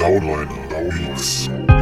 Downliner Mix.